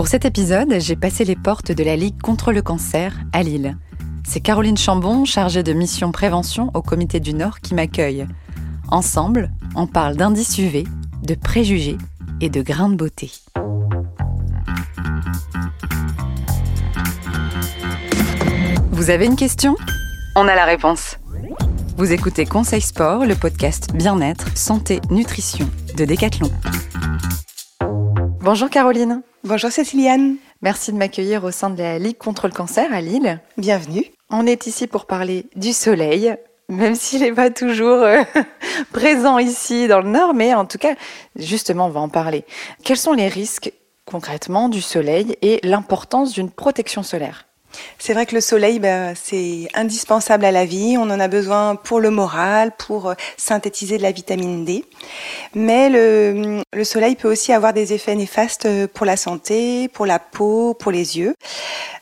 Pour cet épisode, j'ai passé les portes de la Ligue contre le cancer à Lille. C'est Caroline Chambon, chargée de mission prévention au Comité du Nord, qui m'accueille. Ensemble, on parle d'indices UV, de préjugés et de grains de beauté. Vous avez une question? On a la réponse. Vous écoutez Conseil Sport, le podcast Bien-être, Santé, Nutrition de Decathlon. Bonjour Caroline. Bonjour Céciliane. Merci de m'accueillir au sein de la Ligue contre le cancer à Lille. Bienvenue. On est ici pour parler du soleil, même s'il n'est pas toujours euh, présent ici dans le Nord, mais en tout cas, justement, on va en parler. Quels sont les risques concrètement du soleil et l'importance d'une protection solaire? C'est vrai que le soleil, ben, c'est indispensable à la vie. On en a besoin pour le moral, pour euh, synthétiser de la vitamine D. Mais le, le, soleil peut aussi avoir des effets néfastes euh, pour la santé, pour la peau, pour les yeux.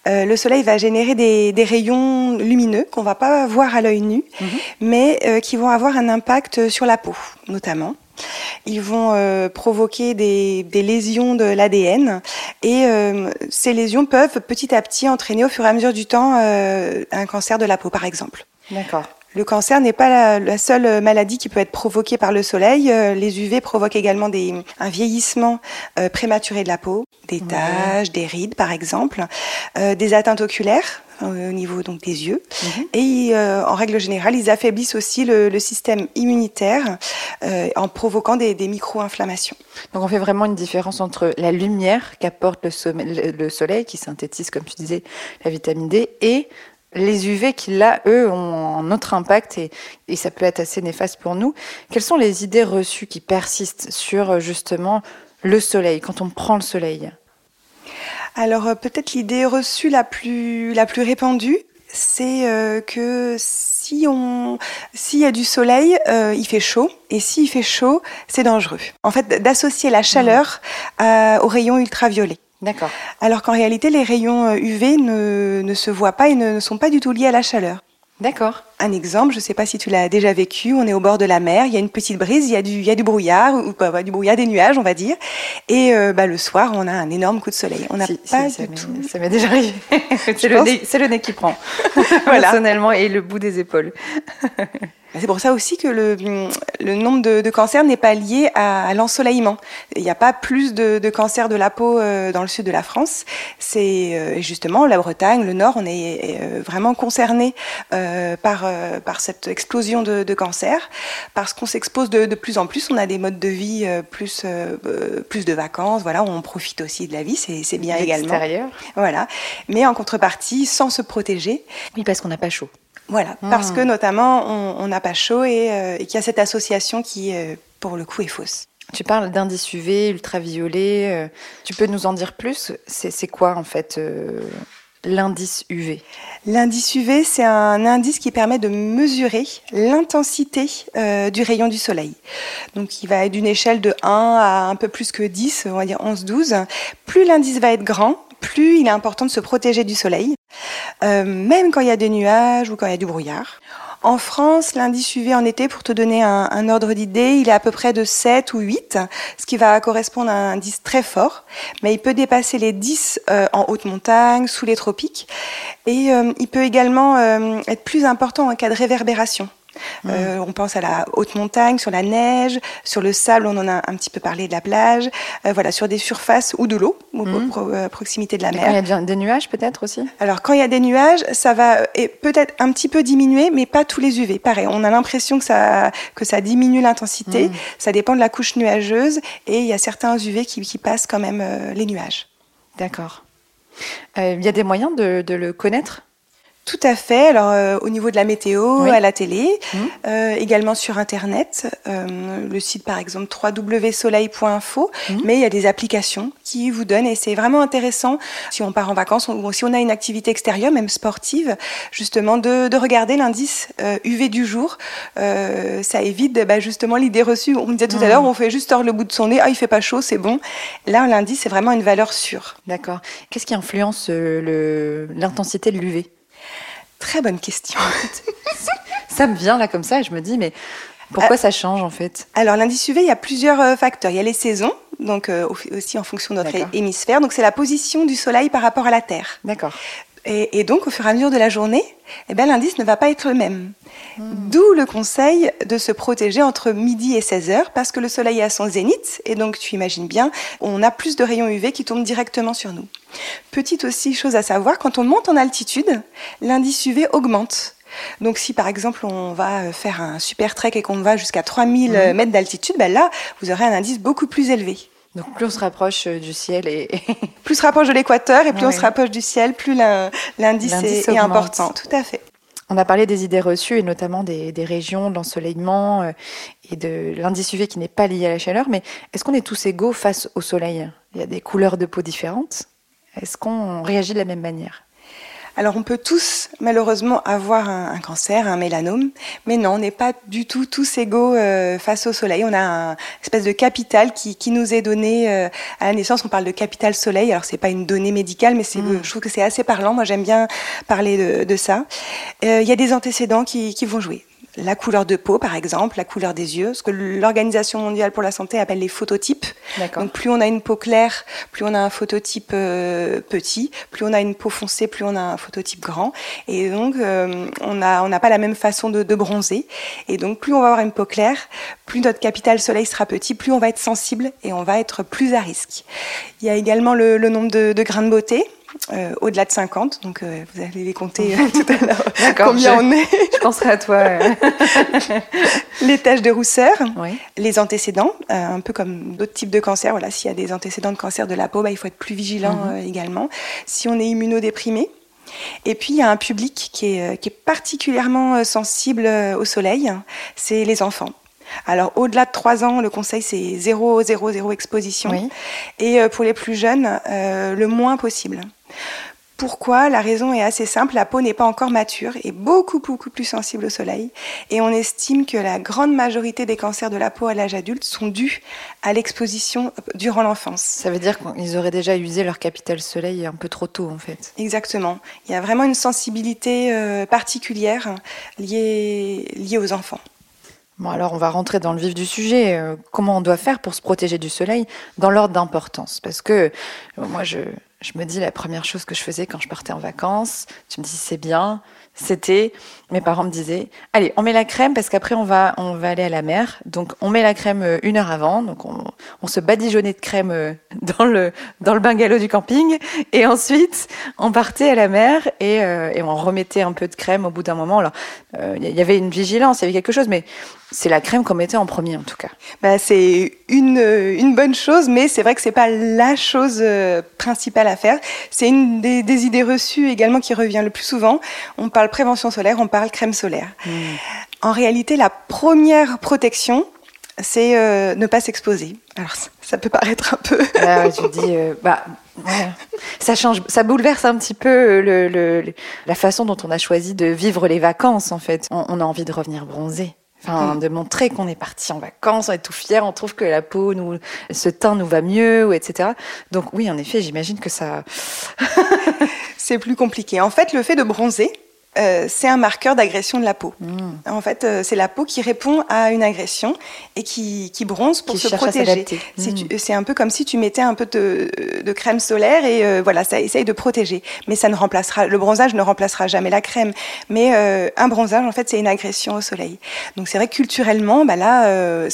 Euh, le soleil va générer des, des rayons lumineux qu'on va pas voir à l'œil nu, mhm. mais euh, qui vont avoir un impact sur la peau, notamment. Ils vont euh, provoquer des, lésions de l'ADN et euh, ces lésions peuvent petit à petit entraîner au fur et à mesure du temps euh, un cancer de la peau, par exemple. D'accord. Le cancer n'est pas la, seule maladie qui peut être provoquée par le soleil. Les UV provoquent également des, un vieillissement prématuré de la peau, des taches, des rides par exemple, des atteintes oculaires au niveau donc des yeux. Mhm. Et euh, en règle générale, ils affaiblissent aussi le, système immunitaire euh, en provoquant des, micro-inflammations. Donc on fait vraiment une différence entre la lumière qu'apporte le, le, soleil, qui synthétise, comme tu disais, la vitamine D, et les UV qui, là, eux, ont un autre impact et, et, ça peut être assez néfaste pour nous. Quelles sont les idées reçues qui persistent sur justement le soleil, quand on prend le soleil? Alors euh, peut-être l'idée reçue la plus, la plus répandue, c'est euh, que si on s'il y a du soleil, euh, il fait chaud et s'il fait chaud, c'est dangereux. En fait, d'associer la chaleur aux rayons ultraviolets. D'accord. Alors qu'en réalité, les rayons UV ne, ne se voient pas et ne sont pas du tout liés à la chaleur. D'accord. Un exemple, je ne sais pas si tu l'as déjà vécu, on est au bord de la mer, il y a une petite brise, il y a du, il y a du brouillard, ou du brouillard, des nuages, on va dire. Et euh, bah, le soir, on a un énorme coup de soleil. On n'a pas du tout... Ça m'est déjà arrivé. c'est le, le, nez qui prend, voilà. personnellement, et le bout des épaules. C'est pour ça aussi que le, le nombre de, de cancers n'est pas lié à, l'ensoleillement. Il n'y a pas plus de, de cancers de la peau euh, dans le sud de la France. C'est euh, justement la Bretagne, le Nord, on est euh, vraiment concerné par, par cette explosion de, de cancers parce qu'on s'expose de, de, plus en plus. On a des modes de vie plus, plus de vacances. Voilà, on profite aussi de la vie, c'est bien également. Voilà, mais en contrepartie, sans se protéger. Oui, parce qu'on n'a pas chaud. Voilà, parce que hmm. notamment on n'a pas chaud euh, et, qu'il y a cette association qui, euh, pour le coup, est fausse. Tu parles d'indice UV, ultraviolet. Euh, tu peux nous en dire plus? C'est quoi en fait l'indice UV L'indice UV, c'est un indice qui permet de mesurer l'intensité du rayon du soleil. Donc il va être d'une échelle de 1 à un peu plus que 10, on va dire 11-12. Plus l'indice va être grand, plus il est important de se protéger du soleil, euh, même quand il y a des nuages ou quand il y a du brouillard. En France, l'indice UV en été, pour te donner un, ordre d'idée, il est à peu près de 7 ou 8, ce qui va correspondre à un indice très fort, mais il peut dépasser les 10 euh, en haute montagne, sous les tropiques, et euh, il peut également être plus important en cas de réverbération. Euh, on pense à la haute montagne, sur la neige, sur le sable, on en a un petit peu parlé de la plage, euh, voilà, sur des surfaces ou de l'eau, mmh. à proximité de la mer. Quand il y a des nuages peut-être aussi? Alors quand il y a des nuages, ça va peut-être un petit peu diminuer, mais pas tous les UV. Pareil, on a l'impression que ça, que ça diminue l'intensité, mmh. ça dépend de la couche nuageuse, et il y a certains UV qui, passent quand même euh, les nuages. D'accord. Il y a des moyens de le connaître? Tout à fait. Alors euh, au niveau de la météo, à la télé, mmh. euh, également sur Internet, euh, le site par exemple www.soleil.info, mmh. mais il y a des applications qui vous donnent et c'est vraiment intéressant si on part en vacances ou si on a une activité extérieure, même sportive, justement de, de regarder l'indice UV du jour. ça évite bah, justement l'idée reçue. On disait tout à mmh. l'heure, on fait juste tordre le bout de son nez, ah il fait pas chaud, c'est bon. Là l'indice c'est vraiment une valeur sûre. D'accord. Qu'est-ce qui influence l'intensité de l'UV Très bonne question. ça me vient là comme ça et je me dis, mais Pourquoi ça change en fait? Alors l'indice UV, il y a plusieurs facteurs. Il y a les saisons, donc aussi en fonction de notre hémisphère. Donc c'est la position du Soleil par rapport à la Terre. D'accord. Et, donc, au fur et à mesure de la journée, eh ben, l'indice ne va pas être le même. Hmm. D'où le conseil de se protéger entre midi et 16 heures, parce que le soleil est à son zénith, et donc tu imagines bien, on a plus de rayons UV qui tombent directement sur nous. Petite aussi chose à savoir, quand on monte en altitude, l'indice UV augmente. Donc si par exemple on va faire un super trek et qu'on va jusqu'à 3000 hmm. mètres d'altitude, ben là vous aurez un indice beaucoup plus élevé. Donc plus on se rapproche euh, du ciel et plus on se rapproche de l'équateur et plus on se rapproche du ciel, plus l'indice est, important. Tout à fait. On a parlé des idées reçues et notamment des, régions, de l'ensoleillement euh, et de l'indice UV qui n'est pas lié à la chaleur. Mais est-ce qu'on est tous égaux face au soleil? Il y a des couleurs de peau différentes? Est-ce qu'on réagit de la même manière? Alors on peut tous malheureusement avoir un, cancer, un mélanome, mais non, on n'est pas du tout tous égaux euh, face au soleil. On a un espèce de capital qui, qui nous est donné euh, à la naissance. On parle de capital soleil. Alors c'est pas une donnée médicale, mais c'est, mm. je trouve que c'est assez parlant. Moi j'aime bien parler de, de ça. Euh, il y a des antécédents qui, qui vont jouer la couleur de peau, par exemple, la couleur des yeux, ce que l'Organisation mondiale pour la santé appelle les phototypes. Donc plus on a une peau claire, plus on a un phototype euh, petit, plus on a une peau foncée, plus on a un phototype grand. Et donc euh, on n'a on pas la même façon de, bronzer. Et donc plus on va avoir une peau claire, plus notre capital soleil sera petit, plus on va être sensible et on va être plus à risque. Il y a également le, nombre de, de grains de beauté. Euh, au-delà de 50. Donc, euh, vous allez les compter euh, tout à l'heure. Combien on est Je penserai à toi. les taches de rousseur, les antécédents, un peu comme d'autres types de cancers. Voilà, s'il y a des antécédents de cancer de la peau, bah, il faut être plus vigilant mhm. également. Si on est immunodéprimé, et puis, il y a un public qui est, qui est particulièrement sensible au soleil, c'est les enfants. Alors, au-delà de 3 ans, le conseil, c'est 0, 0, 0 exposition. Et pour les plus jeunes, le moins possible. Pourquoi La raison est assez simple, la peau n'est pas encore mature et beaucoup beaucoup plus sensible au soleil et on estime que la grande majorité des cancers de la peau à l'âge adulte sont dus à l'exposition durant l'enfance. Ça veut dire qu'ils auraient déjà usé leur capital soleil un peu trop tôt en fait. Exactement. Il y a vraiment une sensibilité euh, particulière liée, liée aux enfants. Bon, alors on va rentrer dans le vif du sujet. Euh, comment on doit faire pour se protéger du soleil dans l'ordre d'importance? Parce que euh, moi, je, je me dis la première chose que je faisais quand je partais en vacances, tu me dis c'est bien, c'était mes parents me disaient allez on met la crème parce qu'après on va on va aller à la mer donc on met la crème euh, une heure avant donc on, on se badigeonnait de crème euh, dans le dans le bungalow du camping et ensuite on partait à la mer et, euh, et on remettait un peu de crème au bout d'un moment alors il y avait une vigilance il y avait quelque chose mais c'est la crème qu'on mettait en premier en tout cas. Bah, c'est une, une bonne chose, mais c'est vrai que c'est pas la chose principale à faire. C'est une des, des idées reçues également qui revient le plus souvent. On parle prévention solaire, on parle crème solaire. Hmm. En réalité, la première protection, c'est euh, ne pas s'exposer. Alors ça, peut paraître un peu. Ah tu dis, euh, bah, ça change, ça bouleverse un petit peu le, la façon dont on a choisi de vivre les vacances en fait. On, a envie de revenir bronzé. Enfin, hmm. de montrer qu'on est parti en vacances, on est tout fier, on trouve que la peau, nous, ce teint nous va mieux, etc. Donc oui, en effet, j'imagine que ça. c'est plus compliqué. En fait, le fait de bronzer, euh, c'est un marqueur d'agression de la peau. Hmm. En fait, euh, c'est la peau qui répond à une agression et qui, bronze pour se protéger. Hmm. C'est un peu comme si tu mettais un peu de, crème solaire et euh, voilà, ça essaye de protéger. Mais ça ne remplacera, le bronzage ne remplacera jamais la crème. Mais un bronzage, en fait, c'est une agression au soleil. Donc c'est vrai que culturellement, bah là,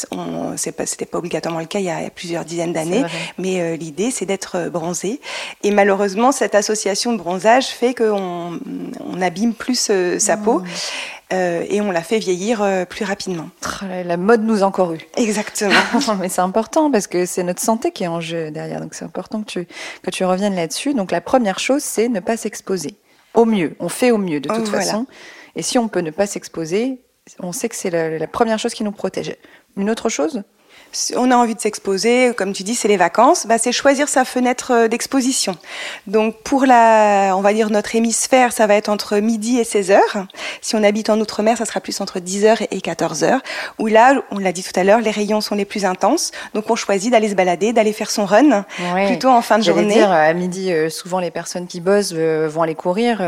c'était pas obligatoirement le cas il y a plusieurs dizaines d'années, mais l'idée c'est d'être bronzé. Et malheureusement, cette association de bronzage fait qu'on on abîme plus euh, sa peau. Mmh. Euh, et on la fait vieillir euh, plus rapidement. La mode nous a encore eu. Exactement. Mais c'est important parce que c'est notre santé qui est en jeu derrière. Donc c'est important que tu, que tu reviennes là-dessus. Donc la première chose, c'est ne pas s'exposer. Au mieux. On fait au mieux de toute façon. Et si on peut ne pas s'exposer, on sait que c'est la, la première chose qui nous protège. Une autre chose on a envie de s'exposer, comme tu dis, c'est les vacances, bah, c'est choisir sa fenêtre euh, d'exposition. Donc pour la, on va dire notre hémisphère, ça va être entre midi et 16 heures. Si on habite en outre-mer, ça sera plus entre 10 heures et 14 heures. Où là, on l'a dit tout à l'heure, les rayons sont les plus intenses. Donc on choisit d'aller se balader, d'aller faire son run, plutôt en fin de journée. Dire, à midi, euh, souvent les personnes qui bossent euh, vont aller courir.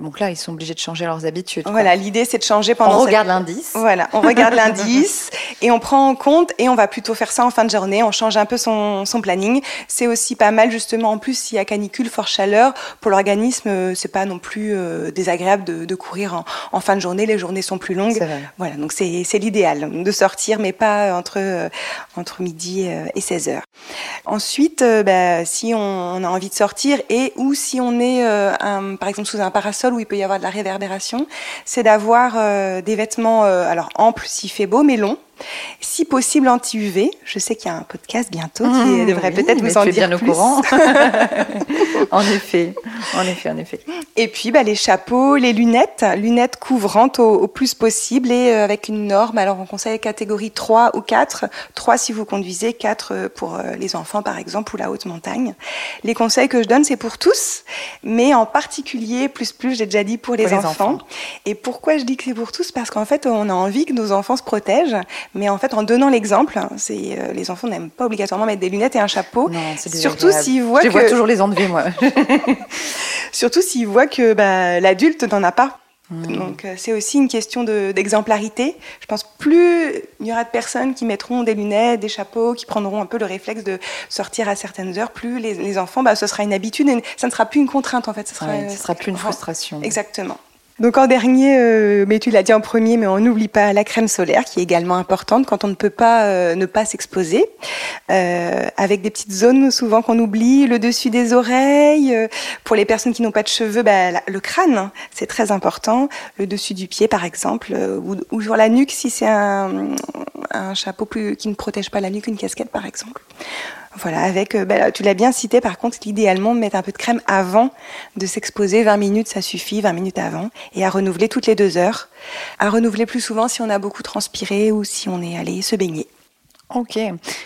donc là, ils sont obligés de changer leurs habitudes. Voilà, l'idée c'est de changer pendant. On regarde l'indice. Voilà, on regarde l'indice et on prend en compte et on va plutôt faire ça en fin de journée. On change un peu son, son planning. C'est aussi pas mal justement en plus s'il y a canicule, forte chaleur pour l'organisme. Euh, c'est pas non plus euh, désagréable de, de courir en, en, fin de journée. Les journées sont plus longues. Voilà, donc c'est l'idéal de sortir, mais pas entre euh, entre midi et 16 heures. Ensuite, bah, si on, a envie de sortir et ou si on est un, par exemple sous un parasol où il peut y avoir de la réverbération, c'est d'avoir des vêtements alors amples s'il fait beau, mais longs si possible anti-UV. Je sais qu'il y a un podcast bientôt qui mmh, devrait peut-être vous en dire bien plus. au courant. en effet, en effet, en effet. Et puis bah, les chapeaux, les lunettes, lunettes couvrantes au, plus possible et euh, avec une norme. Alors on conseille catégorie 3 ou 4. 3 si vous conduisez, 4 euh, pour euh, les enfants par exemple ou la haute montagne. Les conseils que je donne c'est pour tous, mais en particulier plus plus j'ai déjà dit pour les, enfants. enfants. Et pourquoi je dis que c'est pour tous? Parce qu'en fait on a envie que nos enfants se protègent mais en fait, en donnant l'exemple, c'est euh, les enfants n'aiment pas obligatoirement mettre des lunettes et un chapeau. Non, surtout s'ils voient Je que... vois toujours les enlever, moi. surtout s'ils voient que bah, l'adulte n'en a pas. Hmm. Donc euh, c'est aussi une question d'exemplarité. Je pense plus il y aura de personnes qui mettront des lunettes, des chapeaux, qui prendront un peu le réflexe de sortir à certaines heures, plus les, enfants, bah, ce sera une habitude et ça ne sera plus une contrainte en fait. Ce sera, sera plus une frustration. Exactement. Donc en dernier, euh, mais tu l'as dit en premier, mais on n'oublie pas la crème solaire qui est également importante quand on ne peut pas euh, ne pas s'exposer, euh, avec des petites zones souvent qu'on oublie, le dessus des oreilles, pour les personnes qui n'ont pas de cheveux, bah, le crâne, hein, c'est très important, le dessus du pied par exemple, ou, sur la nuque si c'est un, un chapeau qui ne protège pas la nuque, une casquette par exemple. Voilà, avec, euh, bah, tu l'as bien cité, par contre, l'idéalement, mettre un peu de crème avant de s'exposer. 20 minutes, ça suffit, 20 minutes avant. Et à renouveler toutes les deux heures. À renouveler plus souvent si on a beaucoup transpiré ou si on est allé se baigner. Ok.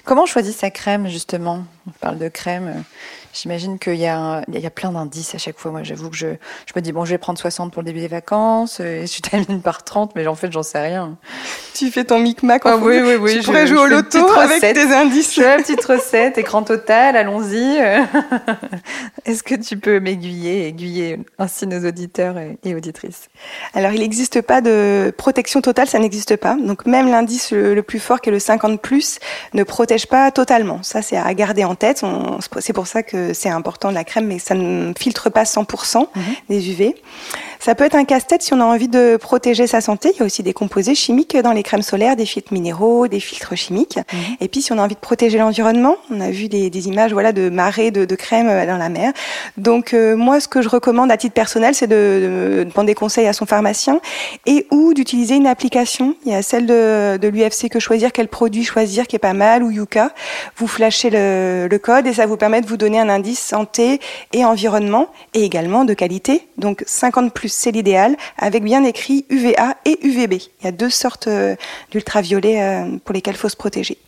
Comment on choisit sa crème, justement? On parle de crème. J'imagine qu'il y, a, il y a plein d'indices à chaque fois. Moi, j'avoue que je, je me dis, bon, je vais prendre 60 pour le début des vacances, euh, et je termine par 30, mais en fait, j'en sais rien. Tu fais ton micmac ah, Oui, oui, oui. Tu pourrais jouer au loto avec tes indices. Je fais petite recette, écran total, allons-y. Est-ce que tu peux m'aiguiller, aiguiller ainsi nos auditeurs et auditrices? Alors, il n'existe pas de protection totale, ça n'existe pas. Donc, même l'indice le, plus fort, qui est le 50+, plus, ne protège pas totalement. Ça, c'est à garder en tête. C'est pour ça que c'est important la crème, mais ça ne filtre pas 100% mhm. des UV. Ça peut être un casse-tête si on a envie de protéger sa santé. Il y a aussi des composés chimiques dans les crèmes solaires, des filtres minéraux, des filtres chimiques. Mhm. Et puis si on a envie de protéger l'environnement, on a vu des, images voilà de marées de, de crème euh, dans la mer. Donc euh, moi, ce que je recommande à titre personnel, c'est de, de, prendre des conseils à son pharmacien et ou d'utiliser une application. Il y a celle de, de l'UFC que choisir, quel produit choisir, qui est pas mal, ou Yuka. Vous flashez le, le code et ça vous permet de vous donner un indice santé et environnement et également de qualité. Donc 50 plus c'est l'idéal, avec bien écrit UVA et UVB. Il y a deux sortes euh, d'ultraviolets euh, pour lesquels il faut se protéger.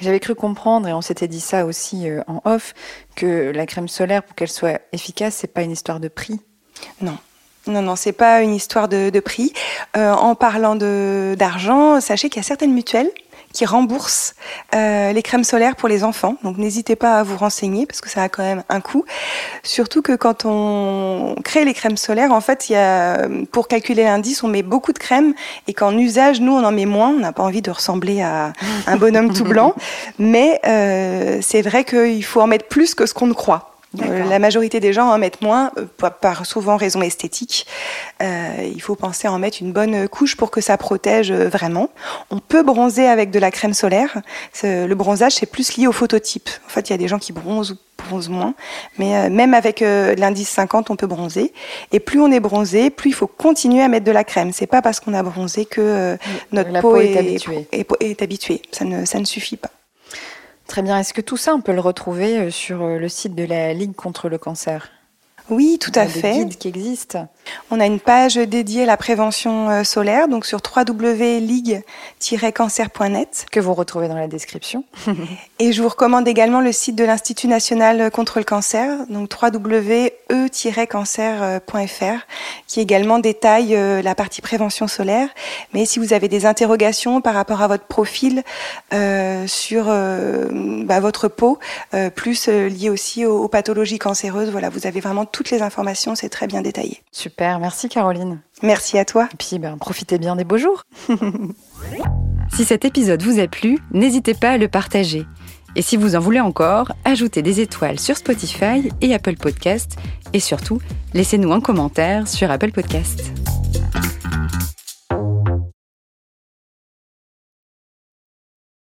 J'avais cru comprendre, et on s'était dit ça aussi euh, en off, que la crème solaire, pour qu'elle soit efficace, c'est pas une histoire de prix. Non. Non, non, c'est pas une histoire de, prix. en parlant d'argent, sachez qu'il y a certaines mutuelles qui rembourse euh, les crèmes solaires pour les enfants. Donc n'hésitez pas à vous renseigner parce que ça a quand même un coût. Surtout que quand on crée les crèmes solaires, en fait, il y a, pour calculer l'indice, on met beaucoup de crème et qu'en usage, nous, on en met moins. On n'a pas envie de ressembler à un bonhomme tout blanc. Mais euh, c'est vrai qu'il faut en mettre plus que ce qu'on ne croit. Euh, la majorité des gens en mettent moins, euh, par souvent raison esthétique. Euh, il faut penser à en mettre une bonne couche pour que ça protège vraiment. On peut bronzer avec de la crème solaire. Le bronzage, c'est plus lié au phototype. En fait, il y a des gens qui bronzent ou bronzent moins. Mais même avec l'indice 50, on peut bronzer. Et plus on est bronzé, plus il faut continuer à mettre de la crème. C'est pas parce qu'on a bronzé que notre peau, est, est, habituée. Ça ne, ça ne suffit pas. Très bien. Est-ce que tout ça, on peut le retrouver euh, sur euh, le site de la Ligue contre le cancer? Oui, tout à des fait. guides qui existent. On a une page dédiée à la prévention euh, solaire, donc sur www.ligue-cancer.net. Que vous retrouvez dans la description. Et je vous recommande également le site de l'Institut national contre le cancer, donc www.e-cancer.fr, qui également détaille euh, la partie prévention solaire. Mais si vous avez des interrogations par rapport à votre profil euh, sur euh, bah, votre peau, euh, plus lié aussi aux, aux pathologies cancéreuses, voilà, vous avez vraiment toutes les informations, c'est très bien détaillé. Super, merci Caroline. Merci à toi. Et puis, ben, profitez bien des beaux jours. Si cet épisode vous a plu, n'hésitez pas à le partager. Et si vous en voulez encore, ajoutez des étoiles sur Spotify et Apple Podcast. Et surtout, laissez-nous un commentaire sur Apple Podcast.